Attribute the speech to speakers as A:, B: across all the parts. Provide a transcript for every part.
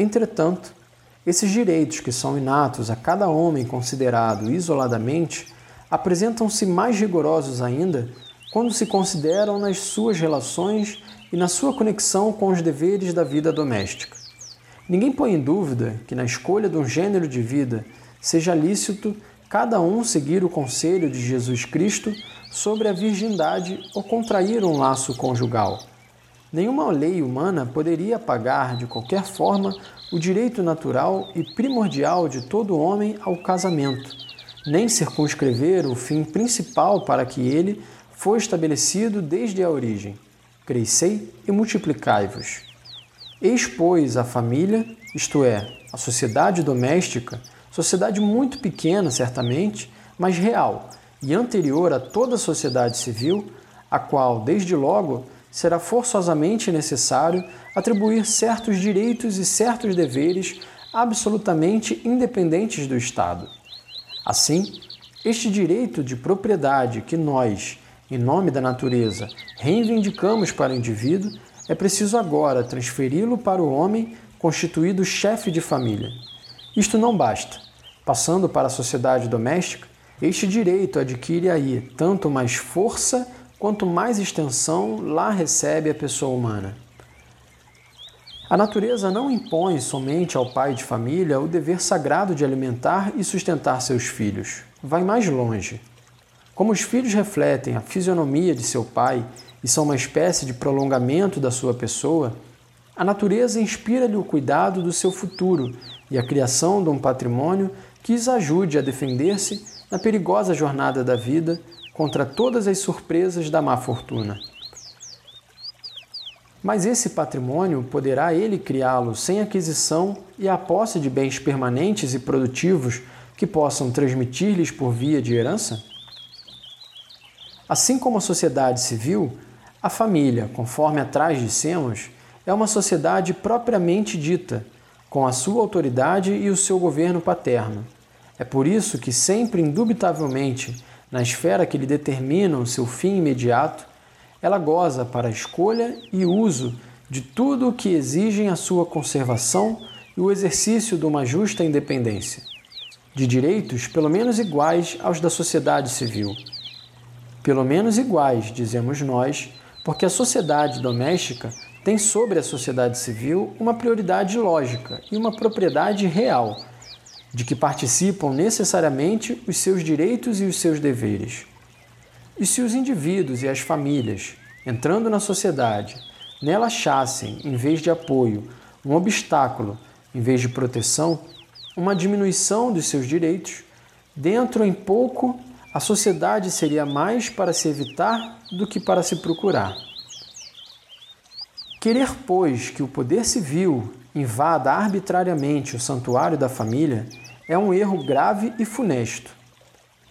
A: Entretanto, esses direitos que são inatos a cada homem considerado isoladamente apresentam-se mais rigorosos ainda quando se consideram nas suas relações e na sua conexão com os deveres da vida doméstica. Ninguém põe em dúvida que na escolha de um gênero de vida seja lícito cada um seguir o conselho de Jesus Cristo sobre a virgindade ou contrair um laço conjugal. Nenhuma lei humana poderia apagar de qualquer forma o direito natural e primordial de todo homem ao casamento, nem circunscrever o fim principal para que ele foi estabelecido desde a origem. Crescei e multiplicai-vos. Eis, pois, a família, isto é, a sociedade doméstica, sociedade muito pequena, certamente, mas real e anterior a toda a sociedade civil, a qual, desde logo, será forçosamente necessário atribuir certos direitos e certos deveres absolutamente independentes do Estado. Assim, este direito de propriedade que nós, em nome da natureza, reivindicamos para o indivíduo, é preciso agora transferi-lo para o homem constituído chefe de família. Isto não basta. Passando para a sociedade doméstica, este direito adquire aí tanto mais força quanto mais extensão lá recebe a pessoa humana. A natureza não impõe somente ao pai de família o dever sagrado de alimentar e sustentar seus filhos. Vai mais longe. Como os filhos refletem a fisionomia de seu pai e são uma espécie de prolongamento da sua pessoa, a natureza inspira-lhe o cuidado do seu futuro e a criação de um patrimônio que os ajude a defender-se na perigosa jornada da vida contra todas as surpresas da má fortuna. Mas esse patrimônio poderá ele criá-lo sem aquisição e a posse de bens permanentes e produtivos que possam transmitir-lhes por via de herança? Assim como a sociedade civil, a família, conforme atrás dissemos, é uma sociedade propriamente dita, com a sua autoridade e o seu governo paterno. É por isso que, sempre indubitavelmente, na esfera que lhe determina o seu fim imediato, ela goza para a escolha e uso de tudo o que exigem a sua conservação e o exercício de uma justa independência, de direitos pelo menos iguais aos da sociedade civil. Pelo menos iguais, dizemos nós, porque a sociedade doméstica tem sobre a sociedade civil uma prioridade lógica e uma propriedade real, de que participam necessariamente os seus direitos e os seus deveres. E se os indivíduos e as famílias, entrando na sociedade, nela achassem, em vez de apoio, um obstáculo, em vez de proteção, uma diminuição dos seus direitos, dentro em pouco a sociedade seria mais para se evitar do que para se procurar. Querer, pois, que o poder civil invada arbitrariamente o santuário da família é um erro grave e funesto.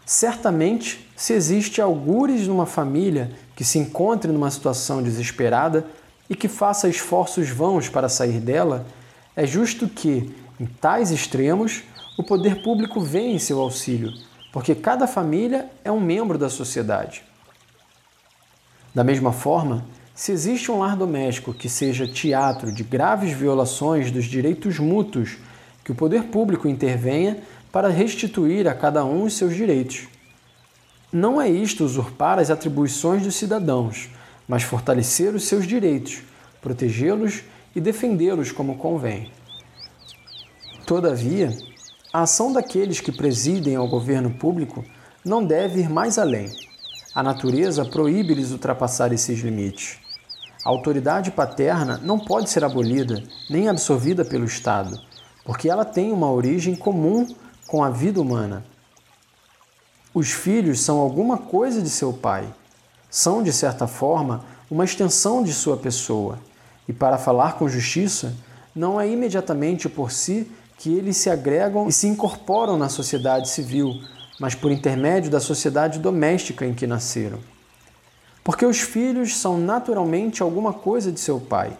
A: Certamente, se existe algures numa família que se encontre numa situação desesperada e que faça esforços vãos para sair dela, é justo que, em tais extremos, o poder público venha em seu auxílio porque cada família é um membro da sociedade. Da mesma forma, se existe um lar doméstico que seja teatro de graves violações dos direitos mútuos, que o poder público intervenha para restituir a cada um os seus direitos. Não é isto usurpar as atribuições dos cidadãos, mas fortalecer os seus direitos, protegê-los e defendê-los como convém. Todavia, a ação daqueles que presidem ao governo público não deve ir mais além. A natureza proíbe-lhes ultrapassar esses limites. A autoridade paterna não pode ser abolida nem absorvida pelo Estado, porque ela tem uma origem comum com a vida humana. Os filhos são alguma coisa de seu pai, são, de certa forma, uma extensão de sua pessoa, e para falar com justiça, não é imediatamente por si que eles se agregam e se incorporam na sociedade civil, mas por intermédio da sociedade doméstica em que nasceram. Porque os filhos são naturalmente alguma coisa de seu pai.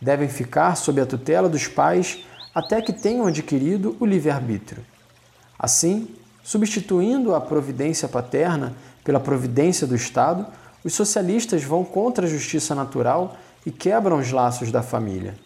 A: Devem ficar sob a tutela dos pais até que tenham adquirido o livre-arbítrio. Assim, substituindo a providência paterna pela providência do Estado, os socialistas vão contra a justiça natural e quebram os laços da família.